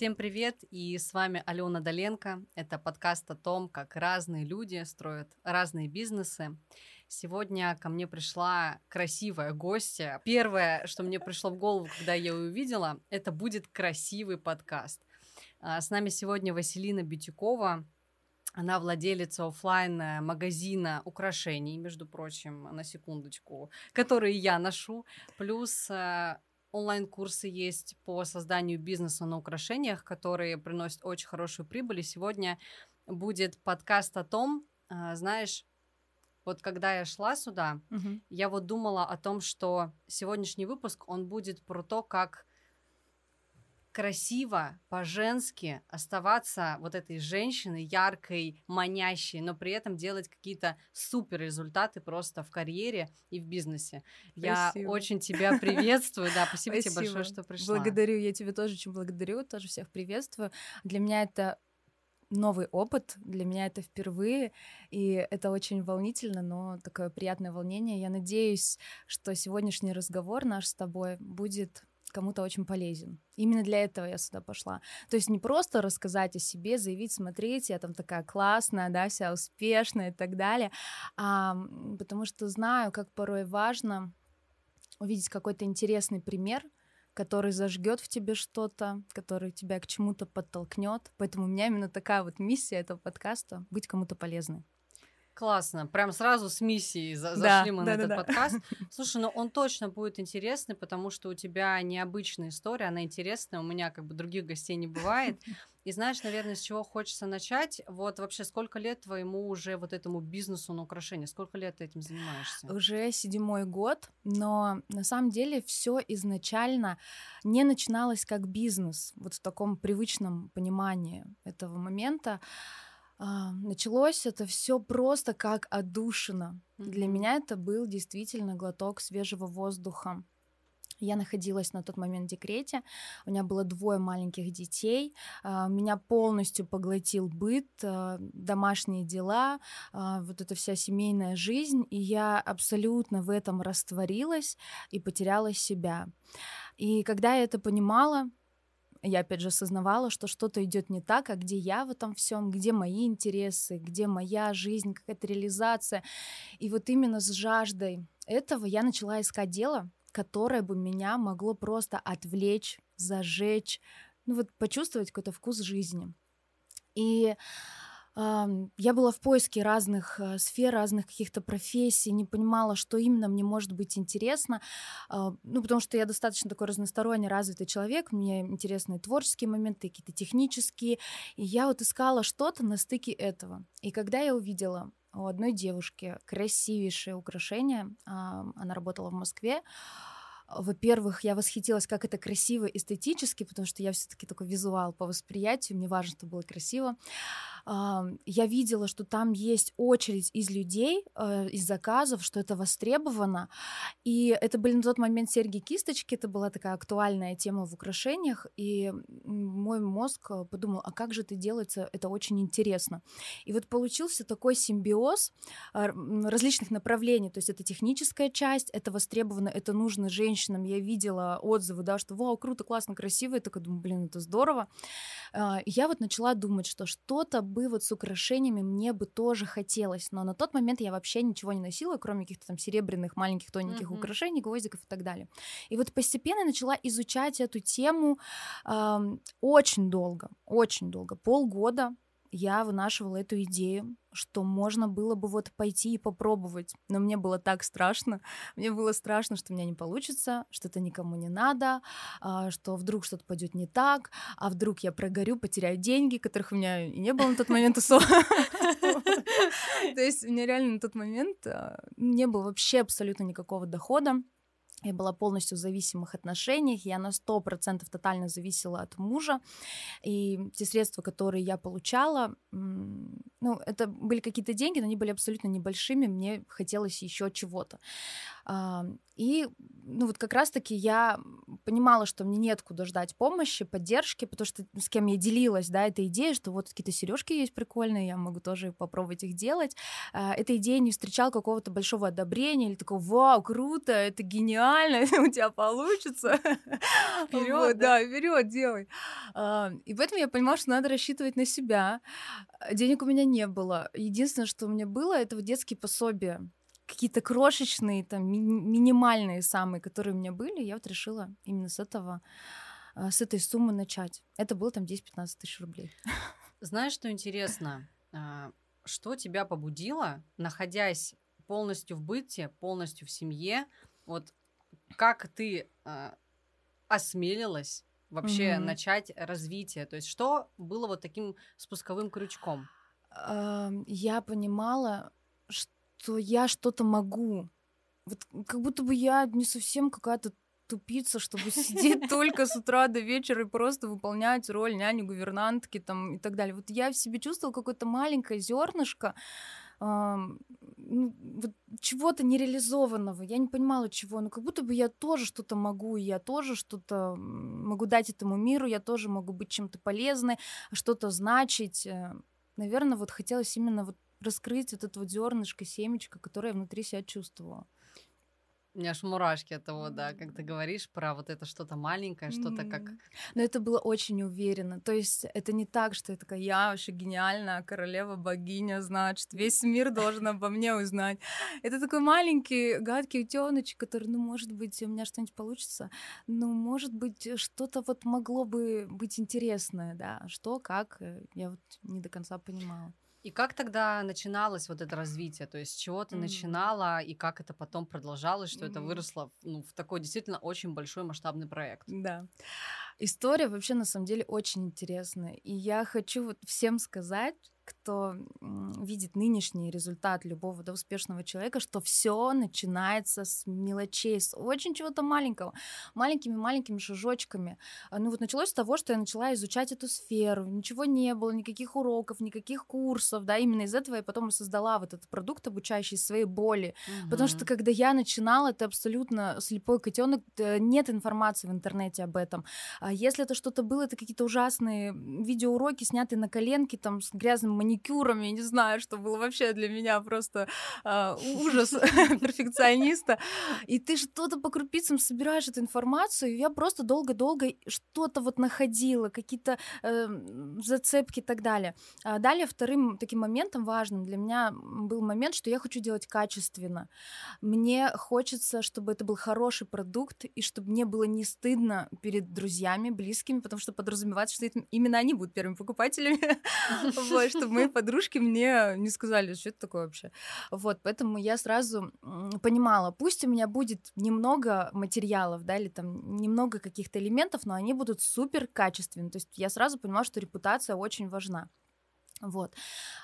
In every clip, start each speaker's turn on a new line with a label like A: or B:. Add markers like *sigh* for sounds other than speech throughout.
A: Всем привет, и с вами Алена Доленко. Это подкаст о том, как разные люди строят разные бизнесы. Сегодня ко мне пришла красивая гостья. Первое, что мне пришло в голову, когда я ее увидела, это будет красивый подкаст. А, с нами сегодня Василина Битюкова. Она владелица офлайн магазина украшений, между прочим, на секундочку, которые я ношу. Плюс а, онлайн-курсы есть по созданию бизнеса на украшениях, которые приносят очень хорошую прибыль. И сегодня будет подкаст о том, а, знаешь, вот когда я шла сюда, угу. я вот думала о том, что сегодняшний выпуск, он будет про то, как красиво, по-женски оставаться вот этой женщиной, яркой, манящей, но при этом делать какие-то супер результаты просто в карьере и в бизнесе. Спасибо. Я очень тебя *laughs* приветствую, да, спасибо, спасибо тебе большое, что пришла.
B: Благодарю, я тебе тоже очень благодарю, тоже всех приветствую. Для меня это новый опыт, для меня это впервые, и это очень волнительно, но такое приятное волнение. Я надеюсь, что сегодняшний разговор наш с тобой будет кому-то очень полезен. Именно для этого я сюда пошла. То есть не просто рассказать о себе, заявить, смотрите, я там такая классная, да, вся успешная и так далее, а, потому что знаю, как порой важно увидеть какой-то интересный пример, который зажгет в тебе что-то, который тебя к чему-то подтолкнет. Поэтому у меня именно такая вот миссия этого подкаста — быть кому-то полезной.
A: Классно. Прям сразу с миссией за зашли да, мы да, на да, этот да. подкаст. *laughs* Слушай, ну он точно будет интересный, потому что у тебя необычная история, она интересная, у меня как бы других гостей не бывает. *laughs* И знаешь, наверное, с чего хочется начать? Вот вообще сколько лет твоему уже вот этому бизнесу на украшение? Сколько лет ты этим занимаешься?
B: Уже седьмой год, но на самом деле все изначально не начиналось как бизнес, вот в таком привычном понимании этого момента. А, началось это все просто как отдушина. Mm-hmm. Для меня это был действительно глоток свежего воздуха. Я находилась на тот момент в декрете, у меня было двое маленьких детей, а, меня полностью поглотил быт, а, домашние дела, вот эта вся семейная жизнь, и я абсолютно в этом растворилась и потеряла себя. И когда я это понимала, я опять же осознавала, что что-то идет не так, а где я в этом всем, где мои интересы, где моя жизнь, какая-то реализация. И вот именно с жаждой этого я начала искать дело, которое бы меня могло просто отвлечь, зажечь, ну вот почувствовать какой-то вкус жизни. И я была в поиске разных э, сфер, разных каких-то профессий, не понимала, что именно мне может быть интересно, а, ну, потому что я достаточно такой разносторонне развитый человек, мне интересны творческие моменты, какие-то технические, и я вот искала что-то на стыке этого. И когда я увидела у одной девушки красивейшее украшение, она работала в Москве, во-первых, я восхитилась, как это красиво эстетически, потому что я все-таки такой визуал по восприятию, мне важно, чтобы было красиво я видела, что там есть очередь из людей, э, из заказов, что это востребовано. И это были на тот момент серьги-кисточки, это была такая актуальная тема в украшениях. И мой мозг э, подумал, а как же это делается, это очень интересно. И вот получился такой симбиоз э, различных направлений. То есть это техническая часть, это востребовано, это нужно женщинам. Я видела отзывы, да, что вау, круто, классно, красиво. Я такая думаю, блин, это здорово. И я вот начала думать, что что-то бы вот с украшениями мне бы тоже хотелось, но на тот момент я вообще ничего не носила, кроме каких-то там серебряных маленьких тоненьких uh-huh. украшений, гвоздиков и так далее. И вот постепенно начала изучать эту тему э, очень долго, очень долго, полгода я вынашивала эту идею, что можно было бы вот пойти и попробовать. Но мне было так страшно. *laughs* Мне было страшно, что у меня не получится, что это никому не надо, а, что вдруг что-то пойдет не так, а вдруг я прогорю, потеряю деньги, которых у меня и не было на тот момент. *laughs* То есть у меня реально на тот момент а, не было вообще абсолютно никакого дохода. Я была полностью в зависимых отношениях, я на сто процентов тотально зависела от мужа, и те средства, которые я получала, ну, это были какие-то деньги, но они были абсолютно небольшими, мне хотелось еще чего-то. И ну вот как раз-таки я понимала, что мне нет куда ждать помощи, поддержки, потому что с кем я делилась, да, эта идея, что вот какие-то сережки есть прикольные, я могу тоже попробовать их делать. А, эта идея не встречала какого-то большого одобрения или такого, вау, круто, это гениально, *laughs* у тебя получится. *laughs* Вперед, да, вперед, делай. А, и поэтому я понимала, что надо рассчитывать на себя. Денег у меня не было. Единственное, что у меня было, это вот детские пособия какие-то крошечные, там, ми- минимальные самые, которые у меня были, я вот решила именно с этого, а, с этой суммы начать. Это было там 10-15 тысяч рублей.
A: Знаешь, что интересно? А, что тебя побудило, находясь полностью в быте, полностью в семье, вот как ты э, осмелилась вообще mm-hmm. начать развитие? То есть что было вот таким спусковым крючком?
B: Я понимала, что я что-то могу. Вот как будто бы я не совсем какая-то тупица, чтобы сидеть *laughs* только с утра до вечера и просто выполнять роль няни, гувернантки там и так далее. Вот я в себе чувствовала какое-то маленькое зернышко э, ну, вот чего-то нереализованного. Я не понимала чего, но как будто бы я тоже что-то могу, я тоже что-то могу дать этому миру, я тоже могу быть чем-то полезной, что-то значить. Э, Наверное, вот хотелось именно вот раскрыть вот это вот зернышко, семечко, которое я внутри себя чувствовала.
A: У меня аж мурашки от того, да, как ты говоришь про вот это что-то маленькое, что-то как...
B: Но это было очень уверенно. То есть это не так, что я такая, я вообще гениальная королева, богиня, значит, весь мир должен обо мне узнать. Это такой маленький, гадкий утёночек, который, ну, может быть, у меня что-нибудь получится, ну, может быть, что-то вот могло бы быть интересное, да, что, как, э, я вот не до конца понимала.
A: И как тогда начиналось вот это развитие? То есть с чего ты mm-hmm. начинала и как это потом продолжалось, что mm-hmm. это выросло ну, в такой действительно очень большой масштабный проект?
B: Да. История вообще на самом деле очень интересная. И я хочу вот всем сказать, кто видит нынешний результат любого да, успешного человека, что все начинается с мелочей, с очень чего-то маленького, маленькими-маленькими шажочками. А, ну вот началось с того, что я начала изучать эту сферу, ничего не было, никаких уроков, никаких курсов, да, именно из этого я потом создала вот этот продукт, обучающий своей боли, угу. потому что когда я начинала, это абсолютно слепой котенок, нет информации в интернете об этом. А если это что-то было, это какие-то ужасные видеоуроки, снятые на коленке, там, с грязным маникюром, я не знаю, что было вообще для меня просто э, ужас *laughs* перфекциониста. И ты что-то по крупицам собираешь эту информацию, и я просто долго-долго что-то вот находила, какие-то э, зацепки и так далее. А далее вторым таким моментом важным для меня был момент, что я хочу делать качественно. Мне хочется, чтобы это был хороший продукт, и чтобы мне было не стыдно перед друзьями, близкими, потому что подразумевается, что именно они будут первыми покупателями, *laughs* чтобы мои подружки мне не сказали, что это такое вообще. Вот, поэтому я сразу понимала, пусть у меня будет немного материалов, да, или там немного каких-то элементов, но они будут супер качественные. То есть я сразу понимала, что репутация очень важна. Вот.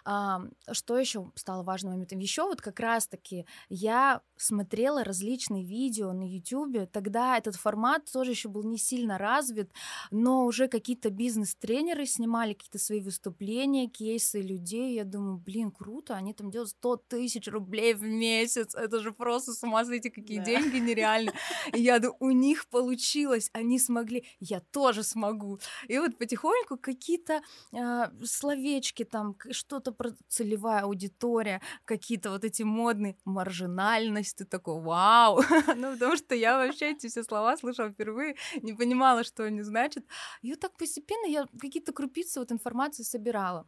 B: А, что еще стало важным моментом? Еще вот как раз-таки я смотрела различные видео на YouTube. Тогда этот формат тоже еще был не сильно развит, но уже какие-то бизнес-тренеры снимали какие-то свои выступления, кейсы людей. Я думаю, блин, круто, они там делают 100 тысяч рублей в месяц. Это же просто с ума сойти, какие да. деньги нереально. И я думаю, у них получилось, они смогли, я тоже смогу. И вот потихоньку какие-то э, словечки там что-то про целевая аудитория, какие-то вот эти модные маржинальность, ты такой, вау, *laughs* ну потому что я вообще эти все слова слышала впервые, не понимала, что они значат. И вот так постепенно я какие-то крупицы вот информации собирала.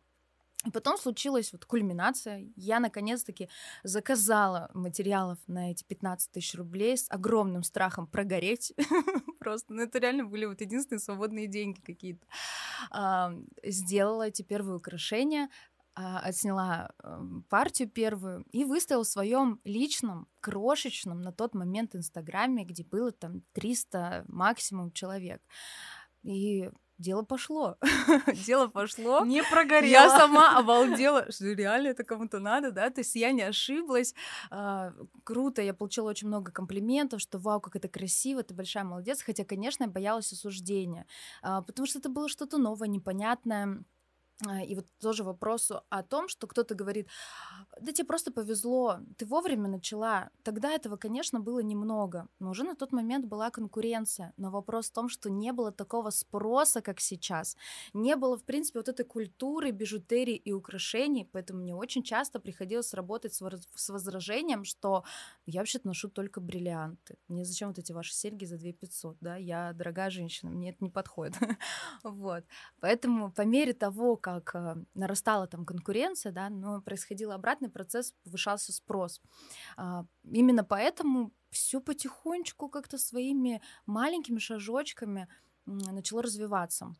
B: И потом случилась вот кульминация. Я наконец-таки заказала материалов на эти 15 тысяч рублей с огромным страхом прогореть. *laughs* Просто, ну это реально были вот единственные свободные деньги какие-то. А, сделала эти первые украшения, а, отсняла эм, партию первую и выставила в своем личном, крошечном на тот момент инстаграме, где было там 300 максимум человек. И дело пошло. *laughs* дело пошло.
A: Не прогорело.
B: Я сама обалдела, что реально это кому-то надо, да, то есть я не ошиблась. А, круто, я получила очень много комплиментов, что вау, как это красиво, ты большая молодец, хотя, конечно, я боялась осуждения, а, потому что это было что-то новое, непонятное, и вот тоже вопросу о том, что кто-то говорит, да тебе просто повезло, ты вовремя начала. Тогда этого, конечно, было немного, но уже на тот момент была конкуренция. Но вопрос в том, что не было такого спроса, как сейчас. Не было, в принципе, вот этой культуры, бижутерии и украшений, поэтому мне очень часто приходилось работать с возражением, что я вообще-то ношу только бриллианты. Мне зачем вот эти ваши серьги за 2 500, да? Я дорогая женщина, мне это не подходит. *laughs* вот. Поэтому по мере того, как э, нарастала там конкуренция, да, но происходил обратный процесс, повышался спрос. А, именно поэтому все потихонечку как-то своими маленькими шажочками начало развиваться.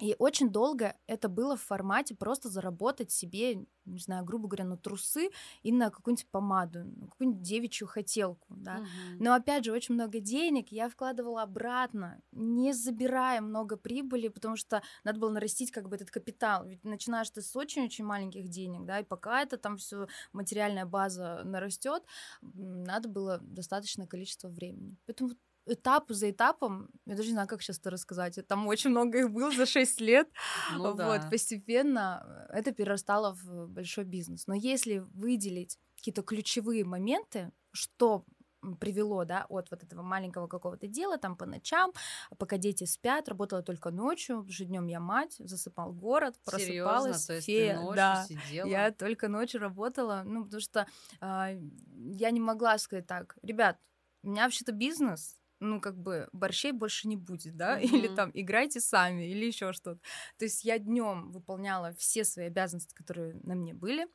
B: И очень долго это было в формате просто заработать себе, не знаю, грубо говоря, на трусы и на какую-нибудь помаду, на какую-нибудь девичью хотелку, да. Угу. Но опять же, очень много денег я вкладывала обратно, не забирая много прибыли, потому что надо было нарастить как бы этот капитал. Ведь начинаешь ты с очень-очень маленьких денег, да, и пока это там все материальная база нарастет, надо было достаточное количество времени. Поэтому этап за этапом, я даже не знаю, как сейчас это рассказать, там очень много их было за 6 лет, ну, вот, да. постепенно это перерастало в большой бизнес. Но если выделить какие-то ключевые моменты, что привело, да, от вот этого маленького какого-то дела, там по ночам, пока дети спят, работала только ночью, потому что днем я мать, засыпал город, просыпалась.
A: Серьезно? То есть фея, ты ночью
B: да,
A: сидела?
B: я только ночью работала, ну, потому что э, я не могла сказать так, ребят, у меня вообще-то бизнес, ну, как бы борщей больше не будет, да, mm-hmm. *laughs* или там играйте сами, или еще что-то. То есть я днем выполняла все свои обязанности, которые на мне были,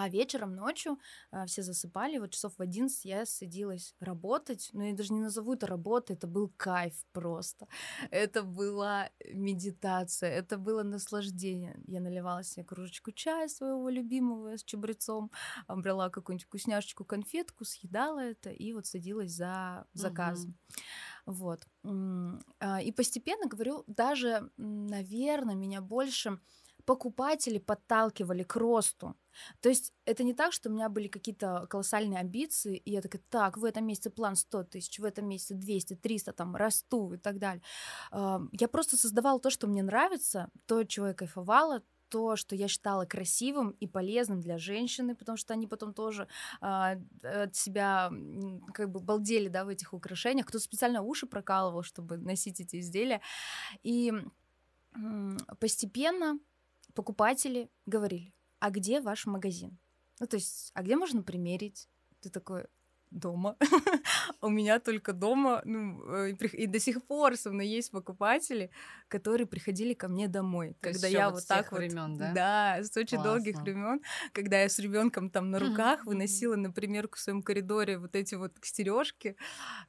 B: а вечером, ночью э, все засыпали, вот часов в 11 я садилась работать, но я даже не назову это работой, это был кайф просто. *laughs* Это была медитация, это было наслаждение. Я наливала себе кружечку чая своего любимого с чабрецом, брала какую-нибудь вкусняшечку, конфетку, съедала это и вот садилась за заказом. Угу. Вот. А, и постепенно, говорю, даже, наверное, меня больше покупатели подталкивали к росту. То есть это не так, что у меня были какие-то колоссальные амбиции, и я такая, так, в этом месяце план 100 тысяч, в этом месяце 200, 300, там, расту и так далее. Я просто создавала то, что мне нравится, то, чего я кайфовала, то, что я считала красивым и полезным для женщины, потому что они потом тоже а, от себя как бы балдели, да, в этих украшениях. Кто специально уши прокалывал, чтобы носить эти изделия. И постепенно покупатели говорили, а где ваш магазин? Ну, то есть, а где можно примерить? Ты такой, дома. *laughs* У меня только дома, ну, э, и до сих пор со мной есть покупатели, которые приходили ко мне домой,
A: То
B: когда я вот так
A: вот, времен, да?
B: Да, с очень Классно. долгих времен, когда я с ребенком там на руках выносила, например, в своем коридоре вот эти вот стережки,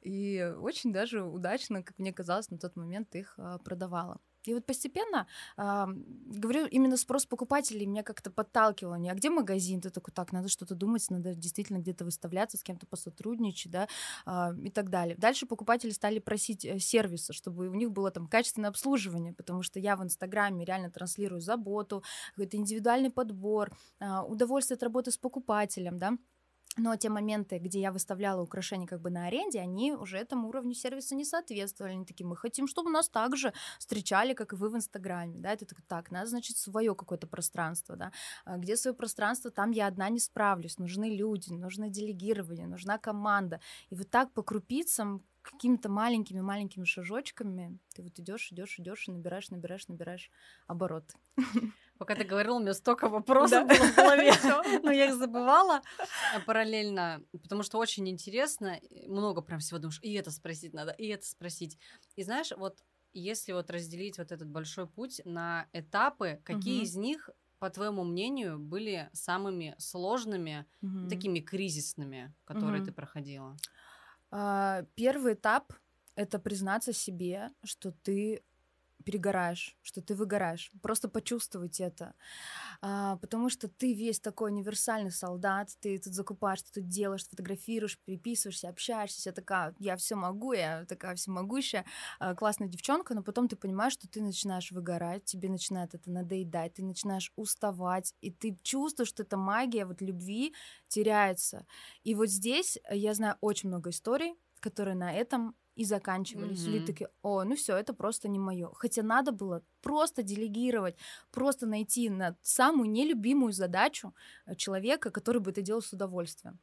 B: и очень даже удачно, как мне казалось, на тот момент их а, продавала. И вот постепенно, э, говорю, именно спрос покупателей меня как-то подталкивал. Не, а где магазин? Ты такой, так, надо что-то думать, надо действительно где-то выставляться, с кем-то посотрудничать, да, э, и так далее. Дальше покупатели стали просить э, сервиса, чтобы у них было там качественное обслуживание, потому что я в Инстаграме реально транслирую заботу, какой-то индивидуальный подбор, э, удовольствие от работы с покупателем, да, но те моменты, где я выставляла украшения как бы на аренде, они уже этому уровню сервиса не соответствовали. Они такие, мы хотим, чтобы нас также встречали, как и вы в Инстаграме, да, это так, так, надо, значит, свое какое-то пространство, да, а где свое пространство, там я одна не справлюсь, нужны люди, нужно делегирование, нужна команда, и вот так по крупицам какими-то маленькими-маленькими шажочками ты вот идешь, идешь, идешь и набираешь, набираешь, набираешь обороты. *laughs*
A: Пока ты говорил, у меня столько вопросов было в голове, *laughs* но я их забывала. А параллельно, потому что очень интересно, много прям всего думаешь, и это спросить надо, и это спросить. И знаешь, вот если вот разделить вот этот большой путь на этапы, какие из них по твоему мнению, были самыми сложными, такими кризисными, которые ты проходила?
B: А, первый этап это признаться себе, что ты перегораешь, что ты выгораешь. Просто почувствовать это. А, потому что ты весь такой универсальный солдат, ты тут закупаешь, ты тут делаешь, фотографируешь, переписываешься, общаешься, вся такая, я все могу, я такая всемогущая, а, классная девчонка, но потом ты понимаешь, что ты начинаешь выгорать, тебе начинает это надоедать, ты начинаешь уставать, и ты чувствуешь, что эта магия вот любви теряется. И вот здесь я знаю очень много историй, которые на этом и заканчивались. Mm-hmm. Или такие, о, ну все, это просто не мое. Хотя надо было просто делегировать, просто найти на самую нелюбимую задачу э, человека, который бы это делал с удовольствием.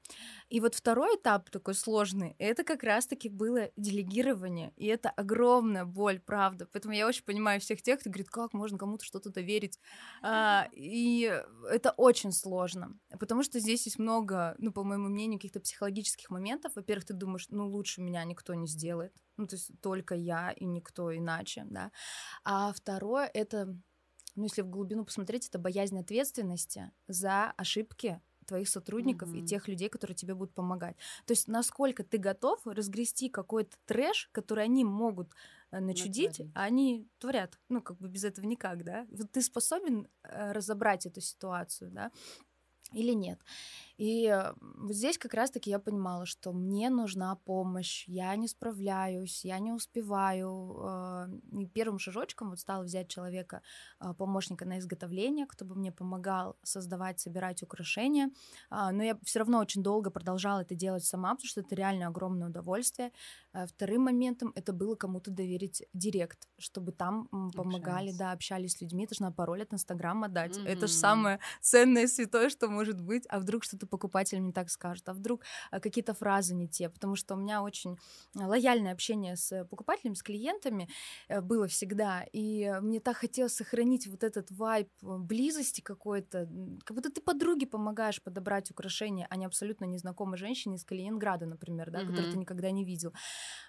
B: И вот второй этап такой сложный, это как раз-таки было делегирование, и это огромная боль, правда. Поэтому я очень понимаю всех тех, кто говорит, как можно кому-то что-то доверить. А, *laughs* и это очень сложно, потому что здесь есть много, ну, по моему мнению, каких-то психологических моментов. Во-первых, ты думаешь, ну, лучше меня никто не сделает, ну, то есть только я и никто иначе, да. А второе — это, ну, если в глубину посмотреть, это боязнь ответственности за ошибки твоих сотрудников mm-hmm. и тех людей, которые тебе будут помогать. То есть насколько ты готов разгрести какой-то трэш, который они могут э, начудить, а они творят. Ну, как бы без этого никак, да? Ты способен э, разобрать эту ситуацию, да? Или нет. И вот здесь как раз-таки я понимала, что мне нужна помощь, я не справляюсь, я не успеваю. А, и первым шажочком вот стала взять человека, а, помощника на изготовление, кто бы мне помогал создавать, собирать украшения. А, но я все равно очень долго продолжала это делать сама, потому что это реально огромное удовольствие. Вторым моментом это было кому-то доверить директ, чтобы там помогали, общались. да, общались с людьми. Это же на пароль от Инстаграма дать. Mm-hmm. Это же самое ценное, святое, что может быть. А вдруг что-то покупатель не так скажет, а вдруг э, какие-то фразы не те, потому что у меня очень лояльное общение с покупателями, с клиентами э, было всегда, и мне так хотелось сохранить вот этот вайб э, близости какой-то, как будто ты подруге помогаешь подобрать украшения, а не абсолютно незнакомой женщине из Калининграда, например, да, mm-hmm. которую ты никогда не видел.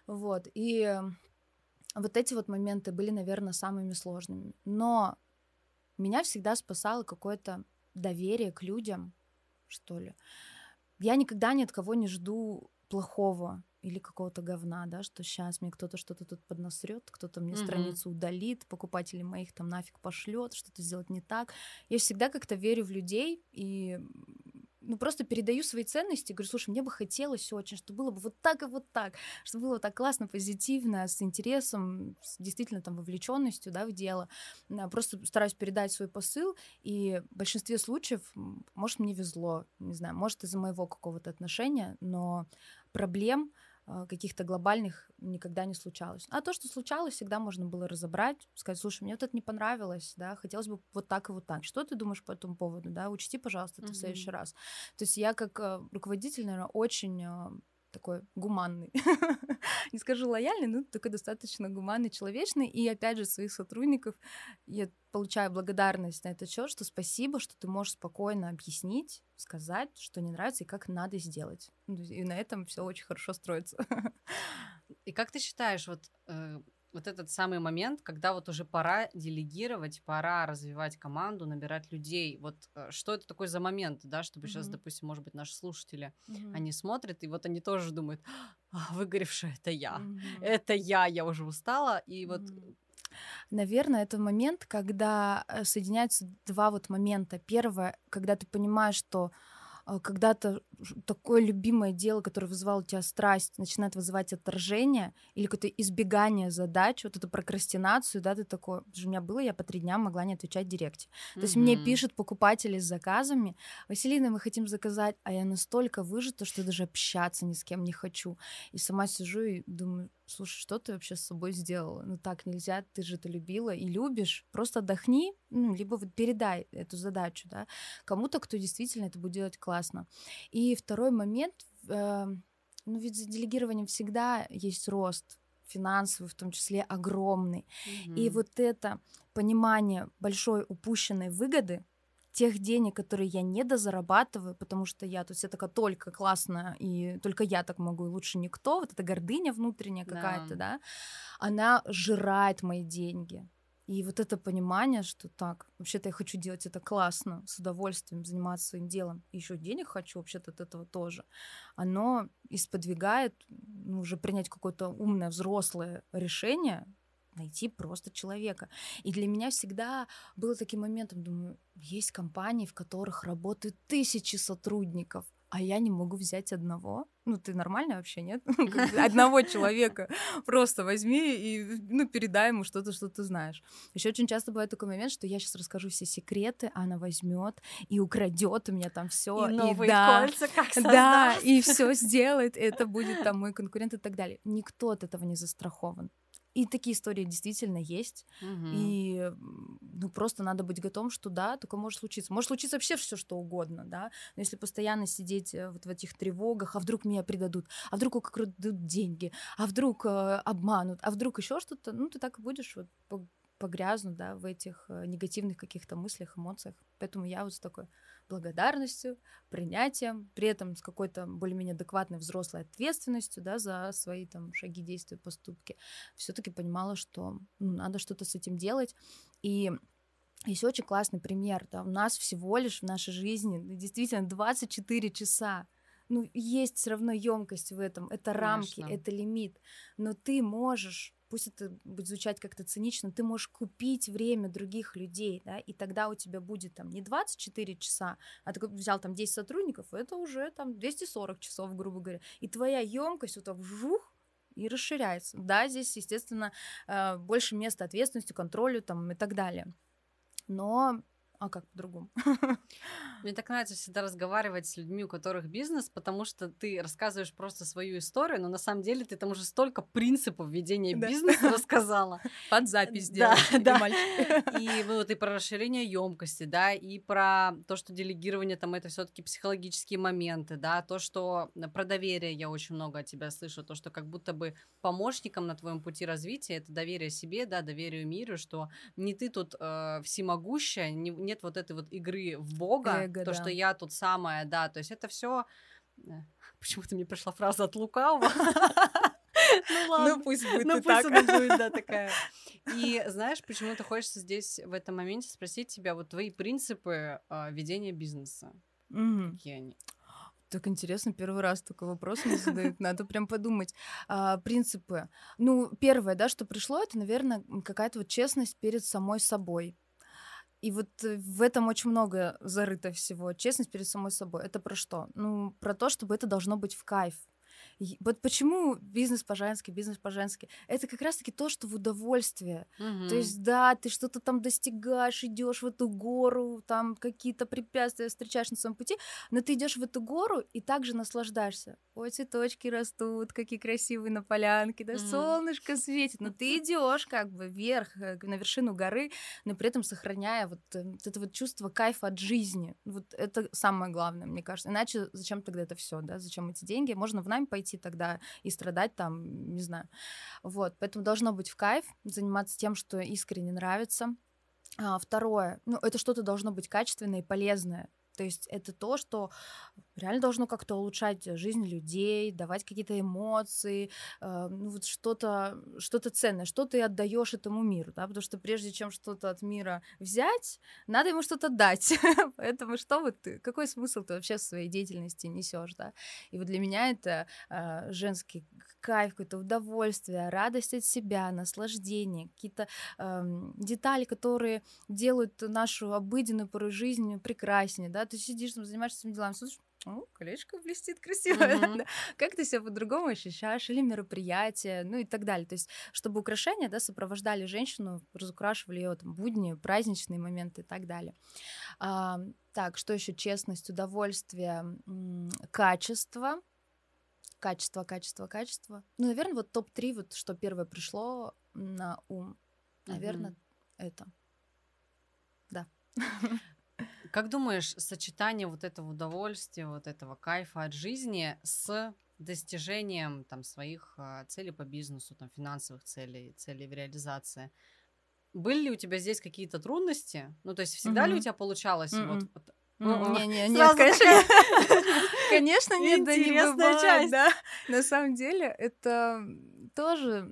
B: Вот, и вот эти вот моменты были, наверное, самыми сложными. Но меня всегда спасало какое-то доверие к людям, что ли. Я никогда ни от кого не жду плохого или какого-то говна, да, что сейчас мне кто-то что-то тут поднасрет, кто-то мне mm-hmm. страницу удалит, покупателей моих там нафиг пошлет, что-то сделать не так. Я всегда как-то верю в людей и ну, просто передаю свои ценности, говорю, слушай, мне бы хотелось очень, чтобы было бы вот так и вот так, чтобы было так классно, позитивно, с интересом, с действительно там вовлеченностью, да, в дело. Просто стараюсь передать свой посыл, и в большинстве случаев, может, мне везло, не знаю, может, из-за моего какого-то отношения, но проблем каких-то глобальных никогда не случалось. А то, что случалось, всегда можно было разобрать, сказать, слушай, мне вот это не понравилось, да, хотелось бы вот так и вот так. Что ты думаешь по этому поводу, да, учти, пожалуйста, это mm-hmm. в следующий раз. То есть я как а, руководитель, наверное, очень а, такой гуманный. *laughs* Не скажу лояльный, но такой достаточно гуманный, человечный. И опять же, своих сотрудников я получаю благодарность на этот счет, что спасибо, что ты можешь спокойно объяснить, сказать, что не нравится и как надо сделать. И на этом все очень хорошо строится. *laughs*
A: И как ты считаешь, вот э, вот этот самый момент, когда вот уже пора делегировать, пора развивать команду, набирать людей. Вот э, что это такой за момент, да, чтобы mm-hmm. сейчас, допустим, может быть, наши слушатели, mm-hmm. они смотрят, и вот они тоже думают, а, выгоревшая, это я, mm-hmm. это я, я уже устала, и вот... Mm-hmm.
B: Наверное, это момент, когда э, соединяются два вот момента. Первое, когда ты понимаешь, что а, когда-то такое любимое дело, которое вызывало у тебя страсть, начинает вызывать отторжение или какое-то избегание задач, вот эту прокрастинацию, да, ты такой, у меня было, я по три дня могла не отвечать в директе. Mm-hmm. То есть мне пишут покупатели с заказами, Василина, мы хотим заказать, а я настолько выжата, что даже общаться ни с кем не хочу. И сама сижу и думаю, слушай, что ты вообще с собой сделала? Ну так нельзя, ты же это любила и любишь. Просто отдохни, ну, либо вот передай эту задачу, да, кому-то, кто действительно это будет делать классно. И второй момент, э, ну ведь за делегированием всегда есть рост, финансовый в том числе огромный. Mm-hmm. И вот это понимание большой упущенной выгоды, тех денег, которые я не дозарабатываю, потому что я тут вся такая только классная, и только я так могу, и лучше никто, вот эта гордыня внутренняя какая-то, да, да она жирает мои деньги. И вот это понимание, что так, вообще-то я хочу делать это классно, с удовольствием заниматься своим делом, и еще денег хочу вообще-то от этого тоже, оно исподвигает ну, уже принять какое-то умное взрослое решение, найти просто человека. И для меня всегда было таким моментом, думаю, есть компании, в которых работают тысячи сотрудников, а я не могу взять одного. Ну, ты нормально вообще, нет? *laughs* *laughs* Одного человека просто возьми и ну, передай ему что-то, что ты знаешь. Еще очень часто бывает такой момент, что я сейчас расскажу все секреты, а она возьмет и украдет у меня там все.
A: И, и новые да, кольца как создаст.
B: Да, и все сделает. Это будет там мой конкурент и так далее. Никто от этого не застрахован И такие истории действительно есть.
A: Мгм.
B: И ну, просто надо быть готовым, что да, такое может случиться. Может случиться вообще все, что угодно, да. Но если постоянно сидеть э, вот в этих тревогах, а вдруг меня предадут, а вдруг украдут деньги, а вдруг э, обманут, а вдруг еще что-то, ну, ты так и будешь вот по- погрязнуть, да, в этих э, негативных каких-то мыслях, эмоциях. Поэтому я вот с такой благодарностью, принятием, при этом с какой-то более-менее адекватной взрослой ответственностью, да, за свои там шаги, действия, поступки, все-таки понимала, что ну, надо что-то с этим делать. И есть очень классный пример, да, у нас всего лишь в нашей жизни ну, действительно 24 часа. Ну, есть все равно емкость в этом, это рамки,
A: Конечно.
B: это лимит. Но ты можешь, пусть это будет звучать как-то цинично, ты можешь купить время других людей, да, и тогда у тебя будет там не 24 часа, а ты взял там 10 сотрудников, это уже там 240 часов, грубо говоря. И твоя емкость вот так вжух, и расширяется. Да, здесь, естественно, э, больше места ответственности, контролю там и так далее. Но а как по-другому?
A: Мне так нравится всегда разговаривать с людьми, у которых бизнес, потому что ты рассказываешь просто свою историю, но на самом деле ты там уже столько принципов ведения
B: Да.
A: бизнеса рассказала.
B: Под запись
A: Да,
B: делать,
A: да.
B: и
A: ну, вот и про расширение емкости, да, и про то, что делегирование там это все-таки психологические моменты, да, то, что про доверие я очень много от тебя слышу, то, что как будто бы помощником на твоем пути развития это доверие себе, да, доверие миру, что не ты тут э, всемогущая, не- нет вот этой вот игры в Бога,
B: Эго,
A: то,
B: да.
A: что я тут самая, да, то есть это все *laughs* Почему-то мне пришла фраза от лукавого. Ну *laughs* ладно.
B: Ну пусть будет
A: Ну,
B: и
A: пусть
B: так.
A: она будет, да, такая. *laughs* И знаешь, почему-то хочется здесь в этом моменте спросить тебя вот твои принципы а, ведения бизнеса.
B: Мгм.
A: Какие они?
B: Так интересно, первый раз такой вопрос мне задают. Надо прям подумать. А, принципы. Ну, первое, да, что пришло, это, наверное, какая-то вот честность перед самой собой. И вот э, в этом очень много зарыто всего. Честность перед самой собой. Это про что? Ну, про то, чтобы это должно быть в кайф. Вот почему бизнес по-женски, бизнес по-женски? Это как раз-таки то, что в удовольствие. То есть, да, ты что-то там достигаешь, идешь в эту гору, там какие-то препятствия встречаешь на своем пути, но ты идешь в эту гору и также наслаждаешься. Ой, цветочки растут, какие красивые на полянке, да,
A: Мгм.
B: солнышко светит, но ты идешь как бы вверх, э, на вершину горы, но при этом сохраняя вот, э, вот это вот чувство кайфа от жизни. Вот это самое главное, мне кажется. Иначе зачем тогда это все, да? Зачем эти деньги? Можно в найм пойти тогда и страдать там, не знаю. Вот, поэтому должно быть в кайф, заниматься тем, что искренне нравится. А, второе, ну, это что-то должно быть качественное и полезное. То есть это то, что реально должно как-то улучшать жизнь людей, давать какие-то эмоции, э, ну вот что-то что ценное, что ты отдаешь этому миру, да, потому что прежде чем что-то от мира взять, надо ему что-то дать. *laughs* Поэтому что вот ты, какой смысл ты вообще в своей деятельности несешь, да? И вот для меня это э, женский кайф, какое-то удовольствие, радость от себя, наслаждение, какие-то эм, детали, которые делают нашу обыденную порой жизнь прекраснее, да, ты сидишь, там, занимаешься своими делами, смотришь, о, колечко блестит красиво, *laughs* да. как ты себя по-другому ощущаешь, или мероприятие, ну и так далее. То есть, чтобы украшения, да, сопровождали женщину, разукрашивали ее там будни, праздничные моменты и так далее. А, так, что еще? Честность, удовольствие, м, качество, качество, качество, качество. Ну, наверное, вот топ-3, вот что первое пришло на ум. Наверное,
A: Мгм.
B: это. *laughs*
A: Как думаешь, сочетание вот этого удовольствия, вот этого кайфа от жизни с достижением там своих а, целей по бизнесу, там финансовых целей, целей в реализации. Были ли у тебя здесь какие-то трудности? Ну, то есть всегда ли у тебя получалось
B: Мгм.
A: вот-
B: М,
A: О,
B: Не-не, нет, конечно, *laughs* конечно, *laughs* нет, да не бывает,
A: часть.
B: да. На самом деле это тоже,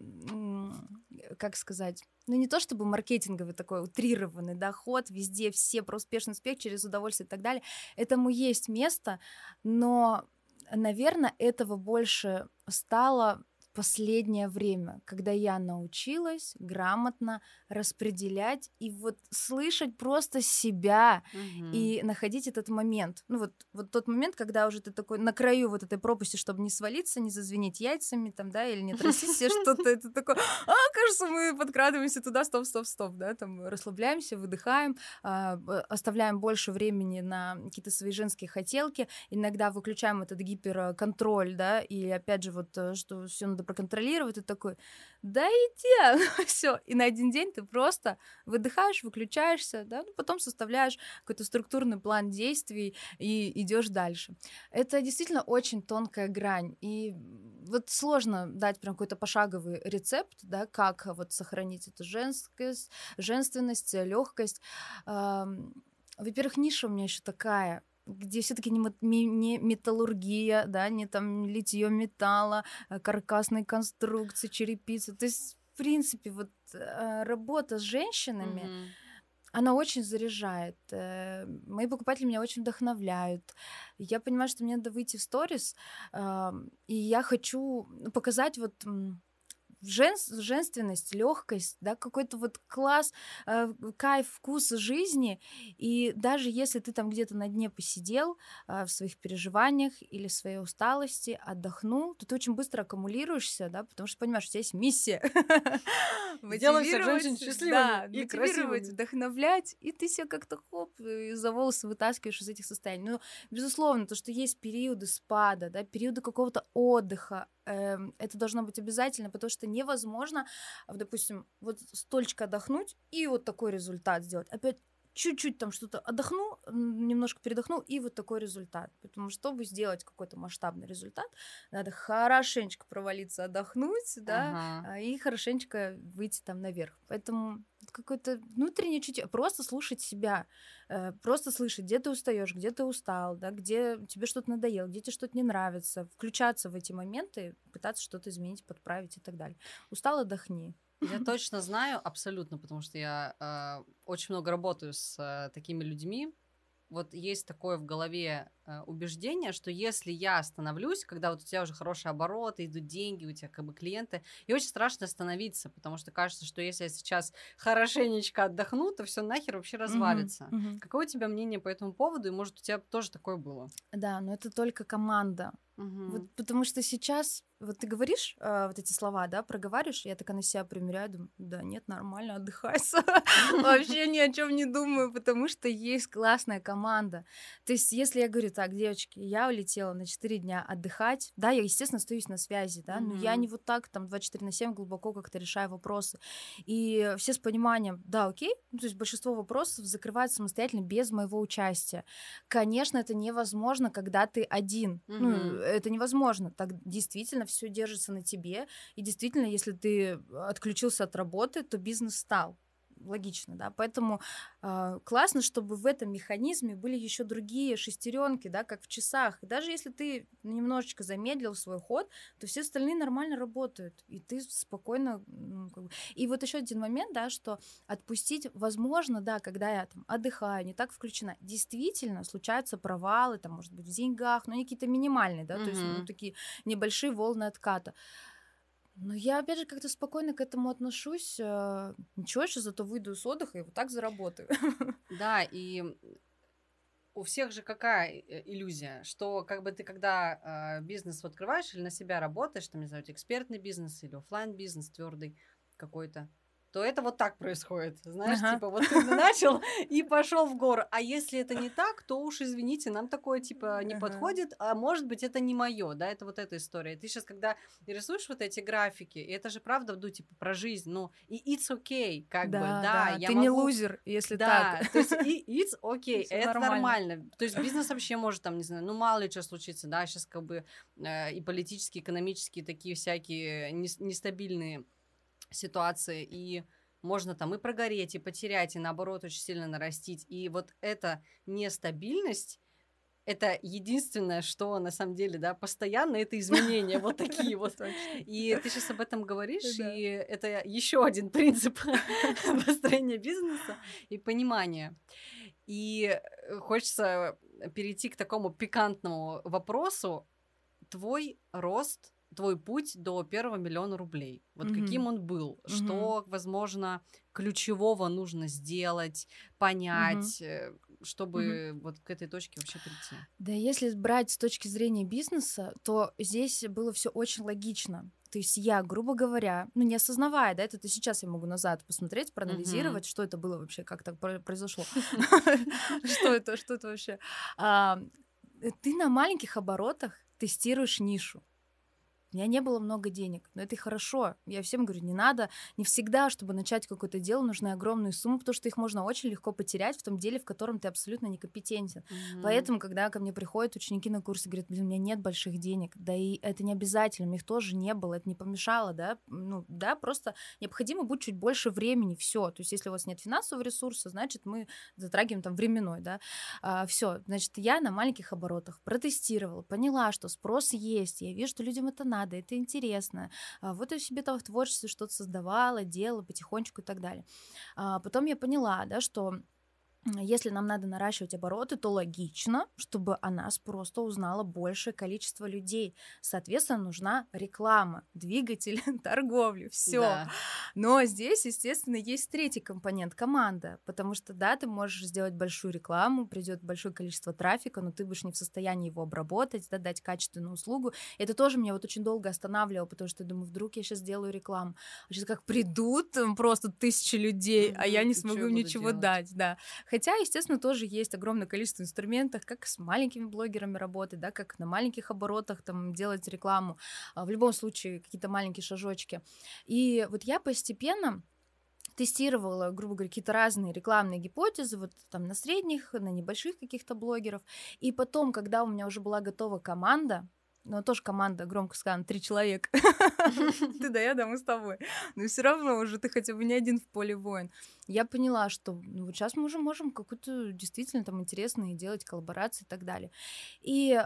B: как сказать, ну не то чтобы маркетинговый такой утрированный доход, везде все про успешный успех через удовольствие и так далее. Этому есть место, но, наверное, этого больше стало последнее время, когда я научилась грамотно распределять и вот слышать просто себя,
A: Мгм.
B: и находить этот момент. Ну вот, вот тот момент, когда уже ты такой на краю вот этой пропасти, чтобы не свалиться, не зазвенеть яйцами там, да, или не трясти себе *laughs* что-то, это такое, а, кажется, мы подкрадываемся туда, стоп, стоп, стоп, да, там расслабляемся, выдыхаем, а, оставляем больше времени на какие-то свои женские хотелки, иногда выключаем этот гиперконтроль, да, и опять же вот, э, что все надо проконтролировать, ты такой, да иди, *laughs* все. И на один день ты просто выдыхаешь, выключаешься, да, ну, потом составляешь какой-то структурный план действий и идешь дальше. Это действительно очень тонкая грань. И вот сложно дать прям какой-то пошаговый рецепт, да, как вот сохранить эту женскость, женственность, легкость. Во-первых, ниша у меня еще такая, где все-таки не, металлургия, да, не там литье металла, э, каркасные конструкции, черепицы. То есть, в принципе, вот э, работа с женщинами, mm-hmm. она очень заряжает. Э, мои покупатели меня очень вдохновляют. Я понимаю, что мне надо выйти в сторис, и я хочу показать вот жен, женственность, легкость, да, какой-то вот класс, э, кайф, вкус жизни. И даже если ты там где-то на дне посидел э, в своих переживаниях или своей усталости, отдохнул, то ты очень быстро аккумулируешься, да, потому что понимаешь, у тебя есть миссия.
A: Делать всех женщин счастливыми
B: и красивыми. вдохновлять, и ты себя как-то хоп, за волосы вытаскиваешь из этих состояний. Ну, безусловно, то, что есть периоды спада, да, периоды какого-то отдыха, эм, это должно быть обязательно, потому что невозможно, допустим, вот столько отдохнуть и вот такой результат сделать. Опять чуть-чуть там что-то отдохну, немножко передохну, и вот такой результат. Потому что, чтобы сделать какой-то масштабный результат, надо хорошенечко провалиться, отдохнуть, да, ага. А, и хорошенечко выйти там наверх. Поэтому какое-то внутреннее чутье, просто слушать себя, э, просто слышать, где ты устаешь, где ты устал, да, где тебе что-то надоело, где тебе что-то не нравится, включаться в эти моменты, пытаться что-то изменить, подправить и так далее. Устал, отдохни.
A: Я точно знаю, абсолютно, потому что я э, очень много работаю с э, такими людьми. Вот есть такое в голове э, убеждение, что если я остановлюсь, когда вот у тебя уже хорошие обороты, идут деньги, у тебя как бы клиенты, и очень страшно остановиться, потому что кажется, что если я сейчас хорошенечко отдохну, то все нахер вообще развалится. Mm-hmm. Mm-hmm. Какое у тебя мнение по этому поводу? И может у тебя тоже такое было?
B: Да, но это только команда. Угу. Вот, потому что сейчас, вот ты говоришь э, вот эти слова, да, проговариваешь, я такая на себя примеряю, думаю, да нет, нормально, отдыхайся, *laughs* вообще ни о чем не думаю, потому что есть классная команда. То есть, если я говорю, так, девочки, я улетела на 4 дня отдыхать, да, я, естественно, остаюсь на связи, да, но я не вот так, там, 24 на 7 глубоко как-то решаю вопросы. И все с пониманием, да, окей, ну, то есть большинство вопросов закрывается самостоятельно без моего участия. Конечно, это невозможно, когда ты один. Ну, это невозможно. Так действительно все держится на тебе. И действительно, если ты отключился от работы, то бизнес стал логично, да, поэтому э, классно, чтобы в этом механизме были еще другие шестеренки, да, как в часах. И даже если ты немножечко замедлил свой ход, то все остальные нормально работают, и ты спокойно, ну, как бы... и вот еще один момент, да, что отпустить, возможно, да, когда я там отдыхаю, не так включена, действительно случаются провалы, там, может быть, в деньгах, но они какие-то минимальные, да, mm-hmm. то есть ну, такие небольшие волны отката. Ну, я, опять же, как-то спокойно к этому отношусь. Э, ничего, еще зато выйду с отдыха и вот так заработаю. *laughs*
A: Да, и у всех же какая э, иллюзия, что как бы ты когда э, бизнес открываешь или на себя работаешь, там, не знаю, экспертный бизнес или офлайн бизнес твердый какой-то, то это вот так происходит. Знаешь, ага. типа, вот ты *laughs* начал и пошел в гору. А если это не так, то уж извините, нам такое типа не ага. подходит, а может быть, это не мое, да, это вот эта история. Ты сейчас, когда рисуешь вот эти графики, и это же правда, ну, типа, про жизнь, ну, и it's okay, как да, бы, да. да
B: я ты могу... не лузер, если да,
A: так. то есть и it's okay, *laughs* это нормально. нормально. То есть бизнес вообще может там, не знаю, ну, мало ли что случится, да, сейчас как бы э, и политические, экономические такие всякие нестабильные ситуации, и можно там и прогореть, и потерять, и наоборот очень сильно нарастить. И вот эта нестабильность, это единственное, что на самом деле, да, постоянно это изменения вот такие вот. И ты сейчас об этом говоришь, и это еще один принцип *laughs* построения бизнеса и понимания. И э, хочется перейти к такому пикантному вопросу. Твой рост твой путь до первого миллиона рублей. Вот mm-hmm. каким он был, mm-hmm. что, возможно, ключевого нужно сделать, понять, mm-hmm. чтобы mm-hmm. вот к этой точке вообще прийти.
B: Да, если брать с точки зрения бизнеса, то здесь было все очень логично. То есть я, грубо говоря, ну не осознавая, да, это сейчас я могу назад посмотреть, проанализировать, mm-hmm. что это было вообще, как так произошло, *laughs* *laughs* что это, что это вообще. Ты на маленьких оборотах тестируешь нишу у меня не было много денег, но это и хорошо. Я всем говорю, не надо, не всегда, чтобы начать какое-то дело, нужны огромные суммы, потому что их можно очень легко потерять в том деле, в котором ты абсолютно некомпетентен. Mm-hmm. Поэтому, когда ко мне приходят ученики на курсы, говорят, блин, у меня нет больших денег, да и это не обязательно, у них тоже не было, это не помешало, да, ну, да, просто необходимо будет чуть больше времени, все. То есть, если у вас нет финансового ресурса, значит, мы затрагиваем там временной, да, а, все. Значит, я на маленьких оборотах протестировала, поняла, что спрос есть, я вижу, что людям это надо, надо, это интересно. А, вот я себе там в творчестве что-то создавала, делала потихонечку и так далее. А, потом я поняла, да, что если нам надо наращивать обороты, то логично, чтобы о нас просто узнало большее количество людей. Соответственно, нужна реклама, двигатель *laughs* торговли, все. Да. Но здесь, естественно, есть третий компонент команда, потому что да, ты можешь сделать большую рекламу, придет большое количество трафика, но ты будешь не в состоянии его обработать, да, дать качественную услугу. Это тоже меня вот очень долго останавливало, потому что я думаю, вдруг я сейчас сделаю рекламу, а сейчас как придут просто тысячи людей, mm-hmm, а я не смогу ничего делать? дать, да. Хотя, естественно, тоже есть огромное количество инструментов, как с маленькими блогерами работать, да, как на маленьких оборотах там делать рекламу. А, в любом случае, какие-то маленькие шажочки. И вот я постепенно тестировала, грубо говоря, какие-то разные рекламные гипотезы, вот там на средних, на небольших каких-то блогеров. И потом, когда у меня уже была готова команда, но тоже команда, громко сказано, три человека. *laughs* Ты да я, да, мы с тобой. Но все равно уже ты хотя бы не один в поле воин. Я поняла, что ну, вот сейчас мы уже можем какую-то действительно там интересные делать коллаборации и так далее. И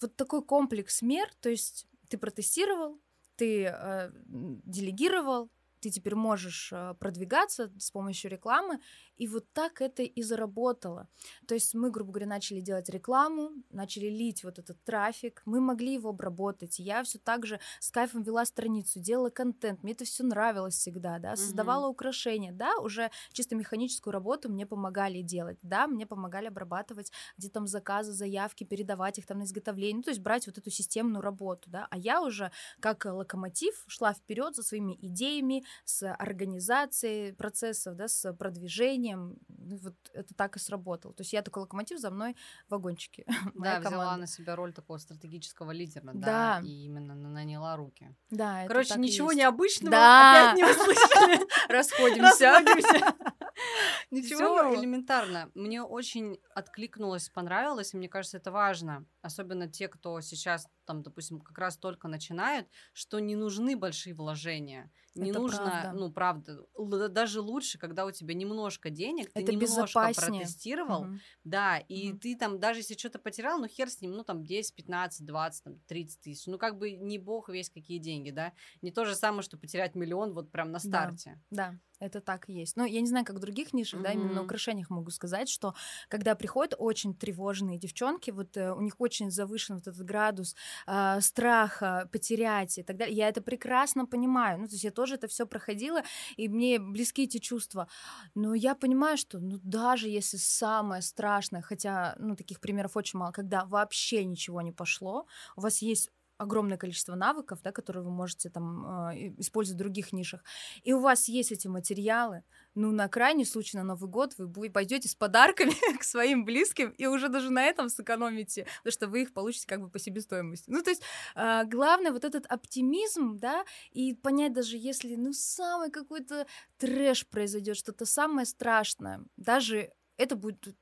B: вот такой комплекс мер, то есть ты протестировал, ты э, делегировал, ты теперь можешь э, продвигаться с помощью рекламы, и вот так это и заработало. То есть мы, грубо говоря, начали делать рекламу, начали лить вот этот трафик, мы могли его обработать. Я все так же с кайфом вела страницу, делала контент, мне это все нравилось всегда, да, создавала mm-hmm. украшения, да, уже чисто механическую работу мне помогали делать, да, мне помогали обрабатывать где там заказы, заявки, передавать их там на изготовление, ну, то есть брать вот эту системную работу, да, а я уже как локомотив шла вперед за своими идеями, с организацией процессов, да, с продвижением, управлением, ну, вот это так и сработало. То есть я такой локомотив, за мной вагончики. *laughs*
A: Да, взяла на себя роль такого стратегического лидера, да, и именно наняла руки.
B: Да,
A: Короче, ничего необычного опять не услышали. *laughs*
B: Расходимся. *laughs*
A: Ничего элементарно. Мне очень откликнулось, понравилось, и мне кажется, это важно. Особенно те, кто сейчас, там, допустим, как раз только начинают, что не нужны большие вложения. Не это нужно, правда. ну, правда, даже лучше, когда у тебя немножко денег, ты это немножко протестировал, угу. да, и угу. ты там, даже если что-то потерял, ну, хер с ним, ну, там, 10, 15, 20, там, 30 тысяч, ну, как бы не бог весь какие деньги, да, не то же самое, что потерять миллион вот прям на старте.
B: Да, да. Это так и есть. Но я не знаю, как в других нишах, mm-hmm. да, именно на украшениях могу сказать, что когда приходят очень тревожные девчонки, вот э, у них очень завышен вот этот градус э, страха потерять и так далее, я это прекрасно понимаю. Ну, то есть я тоже это все проходила, и мне близки эти чувства. Но я понимаю, что, ну, даже если самое страшное, хотя, ну, таких примеров очень мало, когда вообще ничего не пошло, у вас есть огромное количество навыков, да, которые вы можете там э, использовать в других нишах, и у вас есть эти материалы, ну, на крайний случай на Новый год вы пойдете с подарками *laughs* к своим близким и уже даже на этом сэкономите, потому что вы их получите как бы по себестоимости. Ну, то есть э, главное вот этот оптимизм, да, и понять даже если, ну, самый какой-то трэш произойдет, что-то самое страшное, даже это будет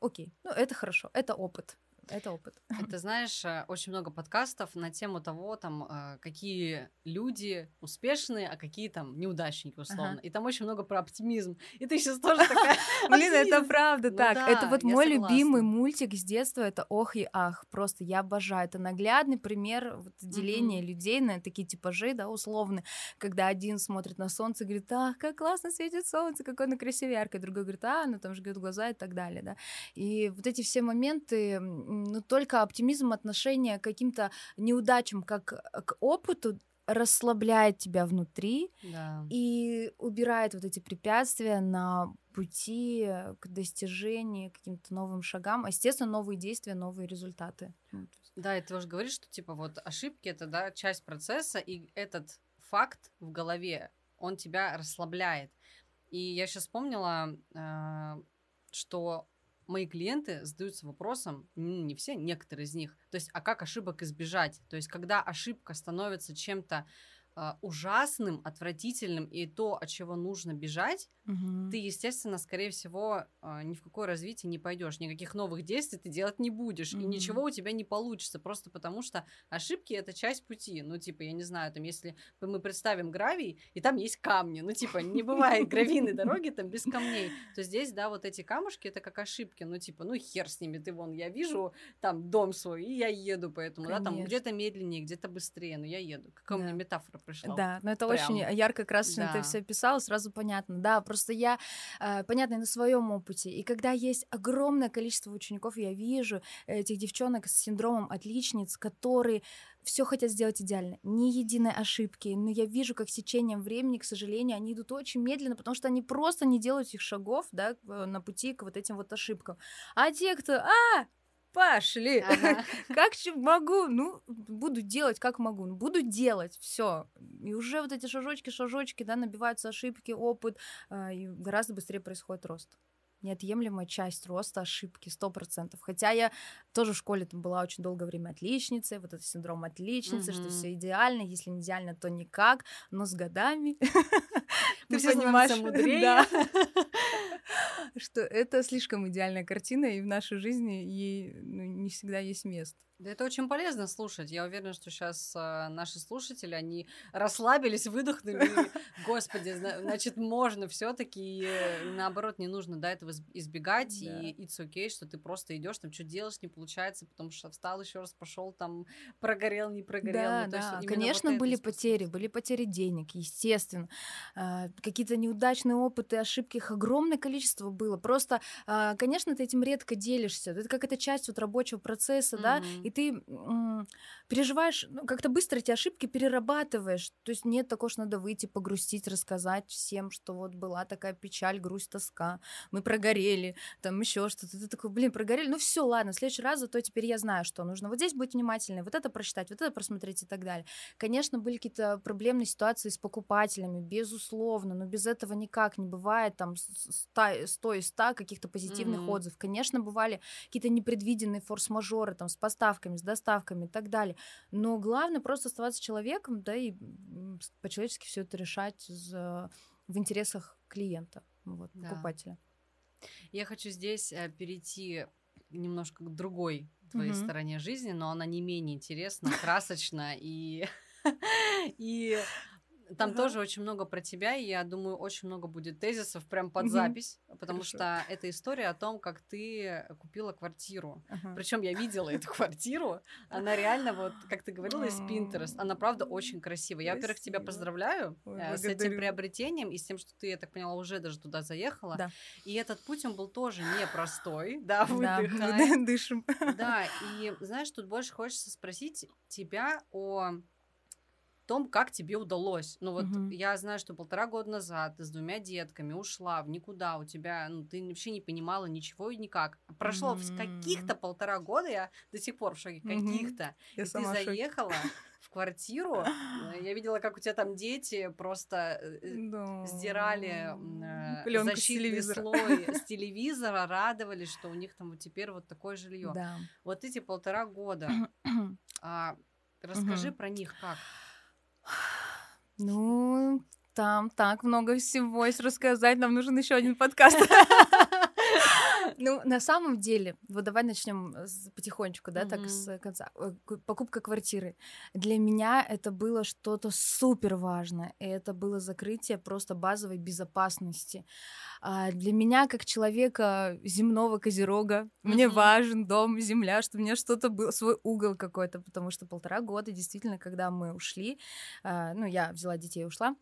B: окей, ну, это хорошо, это опыт. Это опыт.
A: Это, *laughs* знаешь, э, очень много подкастов на тему того, там, э, какие люди успешные, а какие там неудачники, условно. Ага. И там очень много про оптимизм. И ты сейчас тоже такая... *laughs* *laughs*
B: Блин, это правда ну так. Это вот мой любимый мультик с детства, это «Ох и ах». Просто я обожаю. Это наглядный пример деления людей на такие типажи, да, условно. Когда один смотрит на солнце и говорит, ах, как классно светит солнце, какое оно яркое. Другой говорит, а, ну там жгет глаза и так далее, да. И вот эти все моменты ну, только оптимизм отношения к каким-то неудачам, как э, к опыту, расслабляет тебя внутри
A: да.
B: и убирает вот эти препятствия на пути к достижению, каким-то новым шагам, а, естественно, новые действия, новые результаты. Ну,
A: да, и ты уже говоришь, что типа вот ошибки это да часть процесса, и этот факт в голове он тебя расслабляет. И я сейчас вспомнила, э, что мои клиенты задаются вопросом, не все, некоторые из них, то есть, а как ошибок избежать? То есть, когда ошибка становится чем-то а, ужасным, отвратительным и то, от чего нужно бежать, угу. ты, естественно, скорее всего, а, ни в какое развитие не пойдешь, никаких новых действий ты делать не будешь, угу. и ничего у тебя не получится, просто потому что ошибки это часть пути. Ну, типа, я не знаю, там, если мы представим гравий, и там есть камни, ну, типа, не бывает *laughs* гравийной дороги там без камней, то здесь, да, вот эти камушки это как ошибки, ну, типа, ну, хер с ними, ты вон, я вижу там дом свой, и я еду поэтому, Конечно. да, там где-то медленнее, где-то быстрее, но я еду. Какая да. у меня метафора пришла.
B: Да, но это Прям. очень ярко, красочно да. ты все писала, сразу понятно. Да, просто я, э, понятно, на своем опыте. И когда есть огромное количество учеников, я вижу этих девчонок с синдромом отличниц, которые все хотят сделать идеально, ни единой ошибки, но я вижу, как с течением времени, к сожалению, они идут очень медленно, потому что они просто не делают этих шагов, да, на пути к вот этим вот ошибкам. А те, кто, а, пошли. Ага. *laughs* Как могу? Ну, буду делать, как могу. Ну, буду делать, все. И уже вот эти шажочки, шажочки, да, набиваются ошибки, опыт, э, и гораздо быстрее происходит рост. Неотъемлемая часть роста ошибки, сто процентов. Хотя я тоже в школе там была очень долгое время отличницей, вот этот синдром отличницы, mm-hmm. что все идеально, если не идеально, то никак, но с годами *laughs* ты понимаешь, *laughs* да, что это слишком идеальная картина, и в нашей жизни ей ну, не всегда есть место.
A: Да это очень полезно слушать. Я уверена, что сейчас э, а, наши слушатели, они расслабились, выдохнули. *laughs* Господи, значит, можно все таки э, наоборот, не нужно да, этого избегать, да. и it's okay, что ты просто идешь, там что делаешь, не получается, потому что встал еще раз, пошел там, прогорел, не прогорел.
B: Да, ну, да. Конечно, вот были потери, были потери денег, естественно. Какие-то неудачные опыты, ошибки, их огромное количество было. Просто, а, конечно, ты этим редко делишься. Это как это часть вот рабочего процесса, mm-hmm. да, и ты переживаешь, ну, как-то быстро эти ошибки перерабатываешь. То есть нет такого, что надо выйти, погрустить, рассказать всем, что вот была такая печаль, грусть, тоска, мы прогорели, там еще что-то. Ты такой, блин, прогорели, ну все, ладно, в следующий раз, зато теперь я знаю, что нужно. Вот здесь быть внимательной, вот это прочитать, вот это просмотреть и так далее. Конечно, были какие-то проблемные ситуации с покупателями, безусловно, но без этого никак не бывает там 100, 100 из 100 каких-то позитивных mm-hmm. отзывов. Конечно, бывали какие-то непредвиденные форс-мажоры там с поставками с доставками и так далее. Но главное просто оставаться человеком, да, и по-человечески все это решать в интересах клиента, вот, да. покупателя.
A: Я хочу здесь э, перейти немножко к другой твоей mm-hmm. стороне жизни, но она не менее интересна, красочна и *laughs* и там ага. тоже очень много про тебя, и я думаю, очень много будет тезисов прям под угу. запись, потому Хорошо. что это история о том, как ты купила квартиру. Ага. Причем я видела эту квартиру, она реально вот, как ты говорила, из Pinterest, она правда очень красивая. Я, во-первых, тебя поздравляю Ой, э, с этим приобретением и с тем, что ты, я так поняла, уже даже туда заехала. Да. И этот путь, он был тоже непростой, *laughs* да, выдыхаем. дышим. Да, и знаешь, тут больше хочется спросить тебя о том, как тебе удалось. Ну вот угу. я знаю, что полтора года назад ты с двумя детками ушла в никуда, у тебя, ну ты вообще не понимала ничего и никак. Прошло угу. каких-то полтора года, я до сих пор в шоке, каких-то. Угу. И ты заехала в квартиру, э, я видела, как у тебя там дети просто э, да. сдирали э, защитный с слой *laughs* с телевизора, радовались, что у них там вот теперь вот такое жилье. Да. Вот эти полтора года. *clears throat* а, расскажи угу. про них как.
B: Ну, там так много всего есть рассказать. Нам нужен еще один *laughs* подкаст. Ну, на самом деле, вот давай начнем потихонечку, да, так с конца. Э, покупка квартиры. Для меня это было что-то супер важное. И это было закрытие просто базовой безопасности. А для меня, как человека земного козерога, мне важен дом, земля, чтобы у меня что-то было, свой угол какой-то, потому что полтора года, действительно, когда мы ушли, а, ну, я взяла детей и ушла,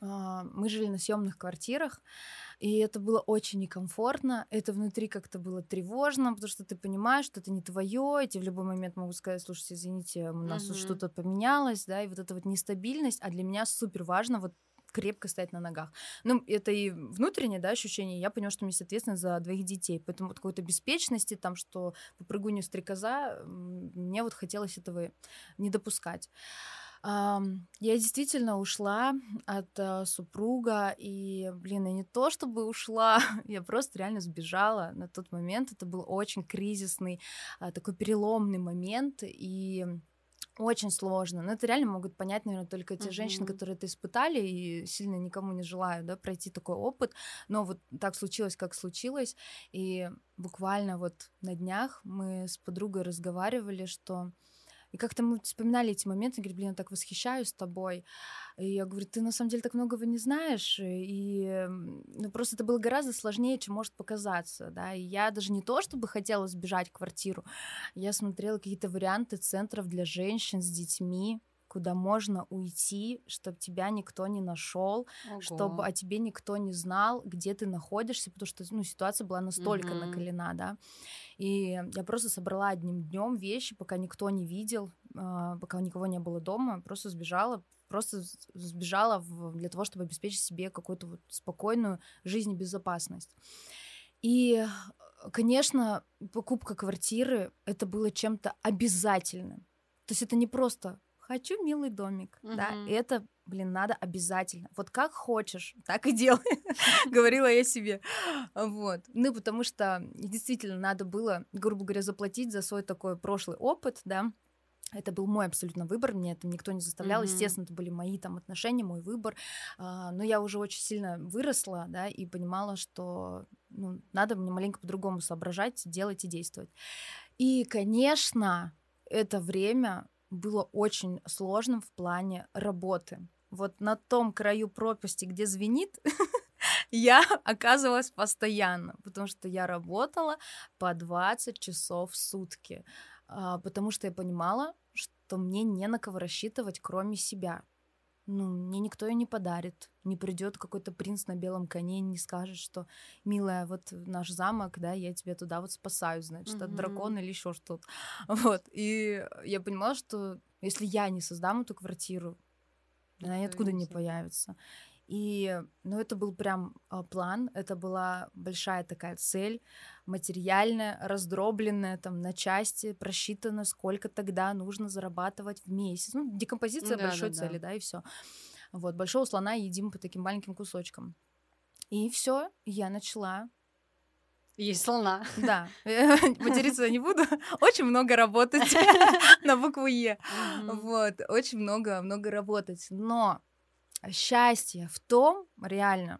B: мы жили на съемных квартирах, и это было очень некомфортно. Это внутри как-то было тревожно, потому что ты понимаешь, что это не твое, и тебе в любой момент могут сказать, слушайте, извините, у нас uh-huh. что-то поменялось, да, и вот эта вот нестабильность, а для меня супер важно вот крепко стоять на ногах. Ну, это и внутреннее, да, ощущение. Я поняла, что мне ответственность за двоих детей. Поэтому вот какой-то беспечности, там, что попрыгунью стрекоза, мне вот хотелось этого не допускать. Я действительно ушла от э, супруга, и, блин, я не то чтобы ушла, *laughs* я просто реально сбежала на тот момент. Это был очень кризисный, а, такой переломный момент, и очень сложно. Но это реально могут понять, наверное, только те uh-huh. женщины, которые это испытали, и сильно никому не желаю, да, пройти такой опыт. Но вот так случилось, как случилось. И буквально вот на днях мы с подругой разговаривали, что и как-то мы вспоминали эти моменты, говорит, блин, я так восхищаюсь тобой. И я говорю, ты на самом деле так многого не знаешь, и ну, просто это было гораздо сложнее, чем может показаться, да, и я даже не то, чтобы хотела сбежать квартиру, я смотрела какие-то варианты центров для женщин с детьми, куда можно уйти, чтобы тебя никто не нашел, чтобы о тебе никто не знал, где ты находишься, потому что ну, ситуация была настолько mm-hmm. накалена, да. И я просто собрала одним днем вещи, пока никто не видел, а, пока никого не было дома, просто сбежала, просто сбежала в, для того, чтобы обеспечить себе какую-то вот спокойную жизнь и безопасность. И, конечно, покупка квартиры это было чем-то обязательным. То есть это не просто хочу милый домик, угу. да, и это, блин, надо обязательно. Вот как хочешь, так и делай, *laughs* говорила я себе, вот. Ну, потому что действительно надо было, грубо говоря, заплатить за свой такой прошлый опыт, да, это был мой абсолютно выбор, мне это никто не заставлял. Mm-hmm. Естественно, это были мои там отношения, мой выбор. А, но я уже очень сильно выросла, да, и понимала, что ну, надо мне маленько по-другому соображать, делать и действовать. И, конечно, это время было очень сложным в плане работы. Вот на том краю пропасти, где звенит, *laughs* я оказывалась постоянно, потому что я работала по 20 часов в сутки, а, потому что я понимала, что мне не на кого рассчитывать, кроме себя ну, мне никто ее не подарит. Не придет какой-то принц на белом коне и не скажет, что, милая, вот наш замок, да, я тебя туда вот спасаю, значит, mm-hmm. от дракона или еще что-то. *laughs* Вот. И я понимала, что если я не создам эту квартиру, она ниоткуда не появится. И, ну, это был прям а, план, это была большая такая цель, материальная, раздробленная там на части, просчитана, сколько тогда нужно зарабатывать в месяц. Ну, декомпозиция да, большой да, цели, да, да и все. Вот, большого слона едим по таким маленьким кусочкам. И все, я начала
A: есть слона.
B: Да. *laughs* Материться не буду. *laughs* Очень много работать *laughs* на букву Е. Вот. Очень много, много работать. Но счастье в том, реально,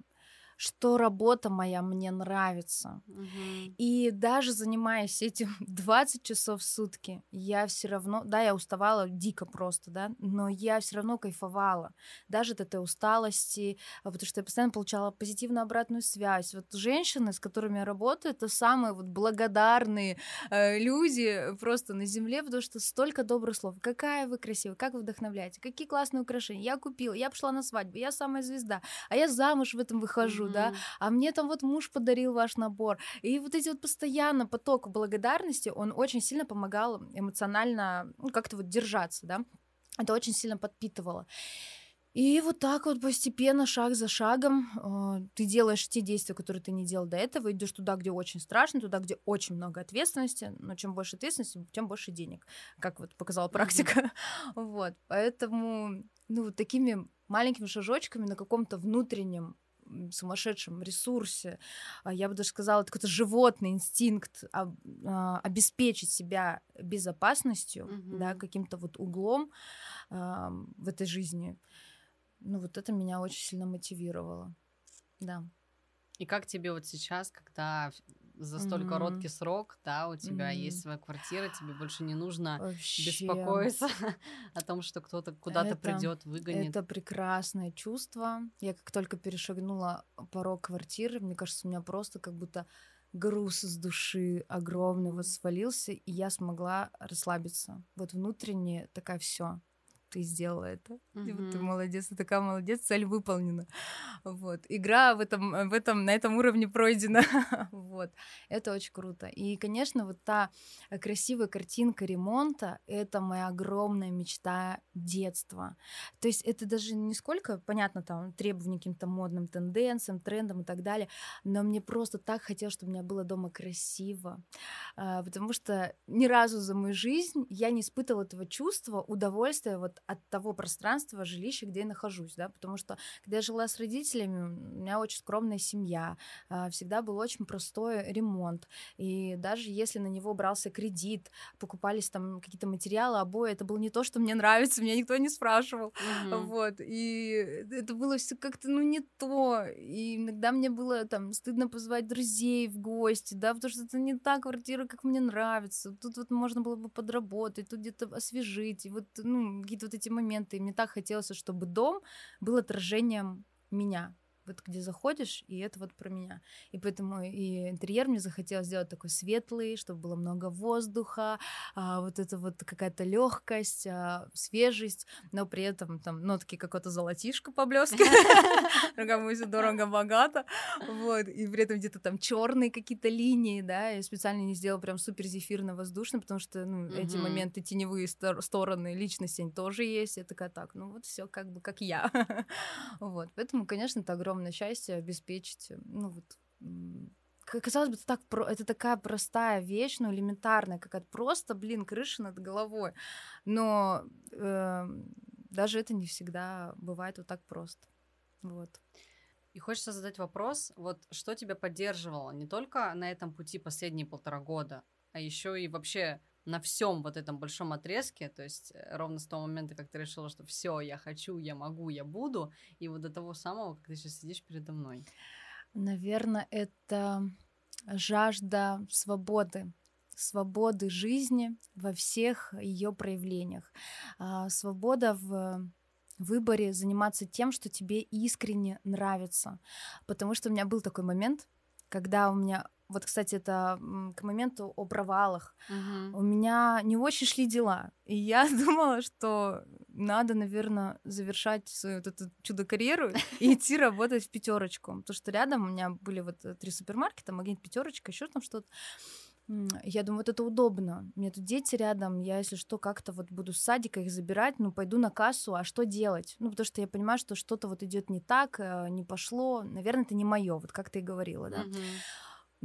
B: что работа моя мне нравится. Угу. И даже занимаясь этим *laughs* 20 часов в сутки, я все равно, да, я уставала дико просто, да, но я все равно кайфовала. Даже от этой усталости, а, потому что я постоянно получала позитивную обратную связь. Вот женщины, с которыми я работаю, это самые вот благодарные э, люди просто на земле, потому что столько добрых слов. Какая вы красивая, как вы вдохновляете, какие классные украшения. Я купила, я пошла на свадьбу, я самая звезда, а я замуж в этом выхожу да, а мне там вот муж подарил ваш набор. И вот эти вот постоянно поток благодарности, он очень сильно помогал эмоционально ну, как-то вот держаться, да. Это очень сильно подпитывало. И вот так вот постепенно, шаг за шагом, э, ты делаешь те действия, которые ты не делал до этого, идешь туда, где очень страшно, туда, где очень много ответственности. Но чем больше ответственности, тем больше денег, как вот показала практика. Mm-hmm. *laughs* Вот, поэтому, ну, вот такими маленькими шажочками на каком-то внутреннем сумасшедшем ресурсе, а, я бы даже сказала, это какой-то животный инстинкт а, обеспечить себя безопасностью, mm-hmm. да, каким-то вот углом в этой жизни. Ну вот это меня очень сильно мотивировало, да.
A: И как тебе вот сейчас, когда за столь mm-hmm. короткий срок, да, у тебя mm-hmm. есть своя квартира, тебе больше не нужно Вообще. беспокоиться *laughs* о том, что кто-то куда-то придет, выгонит.
B: Это прекрасное чувство. Я как только перешагнула порог квартиры, мне кажется, у меня просто как будто груз с души огромный вот свалился, и я смогла расслабиться. Вот внутренне такая все ты сделала это. Mm-hmm. Ты молодец, ты такая молодец, цель выполнена. Вот. Игра в этом, в этом, на этом уровне пройдена. *laughs* вот. Это очень круто. И, конечно, вот та красивая картинка ремонта — это моя огромная мечта детства. То есть это даже не сколько, понятно, там, требования каким-то модным тенденциям, трендам и так далее, но мне просто так хотелось, чтобы у меня было дома красиво, а, потому что ни разу за мою жизнь я не испытывала этого чувства удовольствия вот от того пространства жилища, где я нахожусь, да, потому что когда я жила с родителями, у меня очень скромная семья, а, всегда был очень простой ремонт, и даже если на него брался кредит, покупались там какие-то материалы, обои, это было не то, что мне нравится, меня никто не спрашивал, mm-hmm. вот, и это было все как-то, ну, не то, и иногда мне было там стыдно позвать друзей в гости, да, потому что это не та квартира, как мне нравится, тут вот можно было бы подработать, тут где-то освежить, и вот, ну, какие-то вот эти моменты, и мне так хотелось, чтобы дом был отражением меня, вот где заходишь, и это вот про меня. И поэтому и интерьер мне захотелось сделать такой светлый, чтобы было много воздуха, а, вот это вот какая-то легкость, а, свежесть, но при этом там нотки какого-то золотишко поблескивает, *laughs* кому все дорого-богато, вот, и при этом где-то там черные какие-то линии, да, я специально не сделала прям супер зефирно-воздушно, потому что, ну, эти моменты теневые стороны личности они тоже есть, я такая, так, ну вот все как бы как я, *laughs* вот, поэтому, конечно, это огромное огромное счастье обеспечить, э, ну вот, казалось бы, это, так, это такая простая вещь, ну, элементарная, какая-то просто, блин, крыша над головой. Но э, даже это не всегда бывает вот так просто. Вот.
A: И хочется задать вопрос, вот что тебя поддерживало не только на этом пути последние полтора года, а еще и вообще на всем вот этом большом отрезке, то есть э, ровно с того момента, как ты решила, что все, я хочу, я могу, я буду, и вот до того самого, как ты сейчас сидишь передо мной?
B: Наверное, это жажда свободы, свободы жизни во всех ее проявлениях, а, свобода в выборе заниматься тем, что тебе искренне нравится. Потому что у меня был такой момент, когда у меня вот, кстати, это к моменту о провалах. Uh-huh. У меня не очень шли дела. И я *laughs* думала, что надо, наверное, завершать свою вот эту чудо-карьеру и *laughs* идти работать в пятерочку. Потому что рядом у меня были вот э, три супермаркета, магнит пятерочка, еще там что-то. Я думаю, вот это удобно. У меня тут дети рядом, я, если что, как-то вот буду с садика их забирать, ну, пойду на кассу, а что делать? Ну, потому что я понимаю, что что-то вот идет не так, э, не пошло, наверное, это не мое, вот как ты и говорила, да. Uh-huh.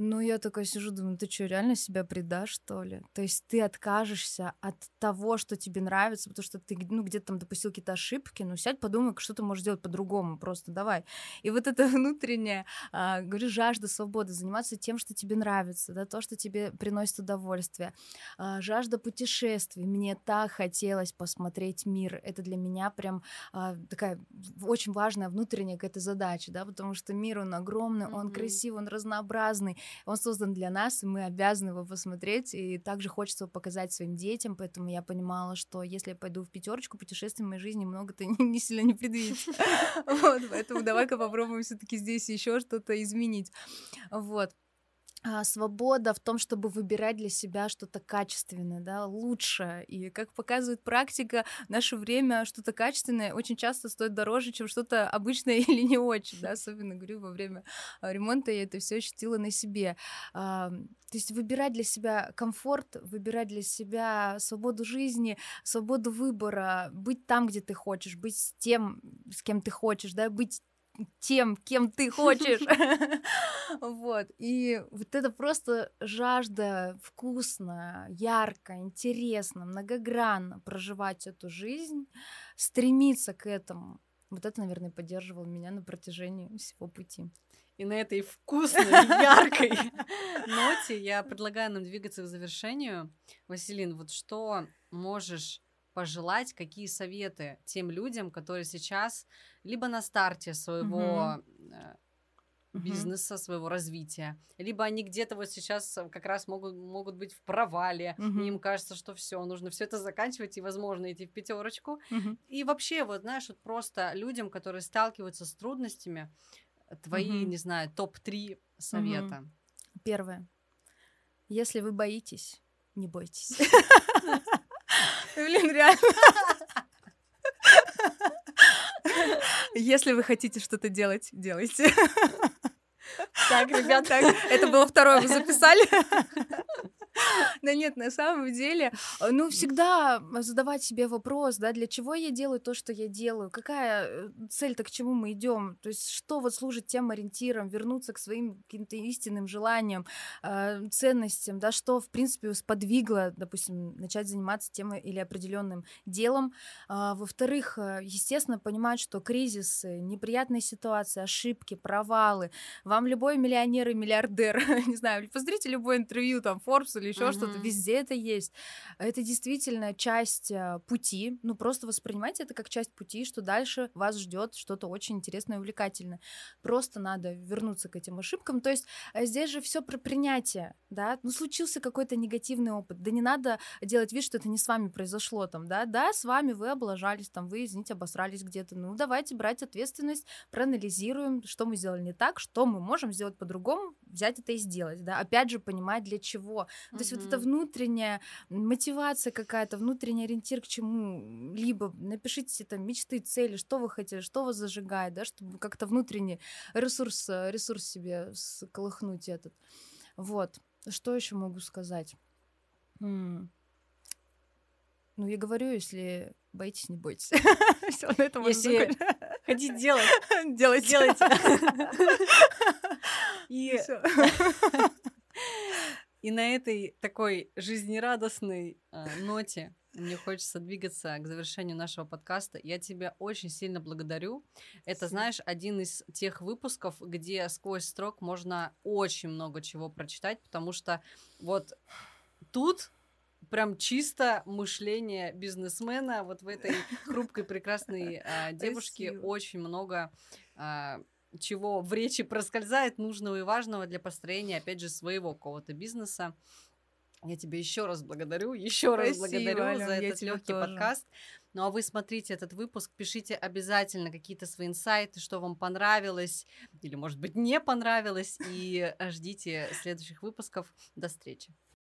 B: Ну, я такая сижу, думаю, ты что, реально себя предашь, что ли? То есть ты откажешься от того, что тебе нравится, потому что ты, ну, где-то там допустил какие-то ошибки, ну, сядь, подумай, что ты можешь сделать по-другому, просто давай. И вот это *laughs* внутренняя, а, говорю, жажда свободы, заниматься тем, что тебе нравится, да, то, что тебе приносит удовольствие, а, жажда путешествий. Мне так хотелось посмотреть мир. Это для меня прям а, такая очень важная внутренняя какая-то задача, да, потому что мир, он огромный, mm-hmm. он красивый, он разнообразный, он создан для нас, и мы обязаны его посмотреть, и также хочется его показать своим детям, поэтому я понимала, что если я пойду в пятерочку, путешествий в моей жизни много-то *laughs* не сильно не предвидится. *laughs* Вот, поэтому давай-ка попробуем все таки здесь еще что-то изменить. Вот. А, свобода в том, чтобы выбирать для себя что-то качественное, да, лучшее. И как показывает практика, в наше время что-то качественное очень часто стоит дороже, чем что-то обычное *laughs* или не очень, да, особенно, говорю, во время а, ремонта я это все ощутила на себе. А, то есть выбирать для себя комфорт, выбирать для себя свободу жизни, свободу выбора, быть там, где ты хочешь, быть с тем, с кем ты хочешь, да, быть тем, кем ты *laughs* хочешь. *laughs* Вот. И вот это просто жажда вкусно, ярко, интересно, многогранно проживать эту жизнь, стремиться к этому. Вот это, наверное, поддерживало меня на протяжении всего пути.
A: И на этой вкусной, яркой *laughs* ноте я предлагаю нам двигаться к завершению. Василин, вот что можешь пожелать, какие советы тем людям, которые сейчас либо на старте своего mm-hmm. бизнеса, своего развития, либо они где-то вот сейчас э, как раз могут, могут быть в провале, mm-hmm. и им кажется, что все, нужно все это заканчивать и, возможно, идти в пятерочку. Mm-hmm. И вообще, вот знаешь, вот просто людям, которые сталкиваются с трудностями, твои, mm-hmm. не знаю, топ-3 совета.
B: Mm-hmm. Первое. Если вы боитесь, не бойтесь. *laughs* *laughs* Блин, реально. Если вы хотите что-то делать, делайте.
A: Так, ребят, так.
B: Это было второе, вы записали? *laughs* Да нет, на самом деле, э, ну, всегда задавать себе вопрос, да, для чего я делаю то, что я делаю, какая э, цель-то, к чему мы идем, то есть что вот служит тем ориентиром, вернуться к своим каким-то истинным желаниям, э, ценностям, да, что, в принципе, сподвигло, допустим, начать заниматься тем или определенным делом. А, во-вторых, естественно, понимать, что кризисы, неприятные ситуации, ошибки, провалы, вам любой миллионер и миллиардер, *laughs* не знаю, посмотрите любое интервью, там, Forbes или еще mm-hmm. что-то, везде это есть. Это действительно часть а, пути, ну, просто воспринимайте это как часть пути, что дальше вас ждет что-то очень интересное и увлекательное. Просто надо вернуться к этим ошибкам. То есть а, здесь же все про принятие, да, ну, случился какой-то негативный опыт, да не надо делать вид, что это не с вами произошло, там, да, да, с вами вы облажались, там, вы, извините, обосрались где-то, ну, давайте брать ответственность, проанализируем, что мы сделали не так, что мы можем сделать по-другому, взять это и сделать, да, опять же понимать для чего. То есть вот эта внутренняя мотивация какая-то, внутренний ориентир к чему, либо напишите там мечты, цели, что вы хотели, что вас зажигает, да, чтобы как-то внутренний ресурс, ресурс себе сколыхнуть этот. Вот. Что еще могу сказать? М-м. Ну, я говорю, если боитесь, не бойтесь. *laughs* Все, на этом
A: Если хотите делать, *laughs*
B: делайте.
A: Делайте. *laughs* И... И на этой такой жизнерадостной э, ноте мне хочется двигаться к завершению нашего подкаста. Я тебя очень сильно благодарю. Это, знаешь, один из тех выпусков, где сквозь строк можно очень много чего прочитать, потому что вот тут прям чисто мышление бизнесмена. Вот в этой *laughs* хрупкой прекрасной э, девушке Спасибо. очень много э, чего в речи проскользает нужного и важного для построения, опять же, своего какого-то бизнеса. Я тебе еще раз благодарю, еще раз благодарю Аля, за этот легкий подкаст. Ну а вы смотрите этот выпуск, пишите обязательно какие-то свои инсайты, что вам понравилось или, может быть, не понравилось, и ждите следующих выпусков. До встречи.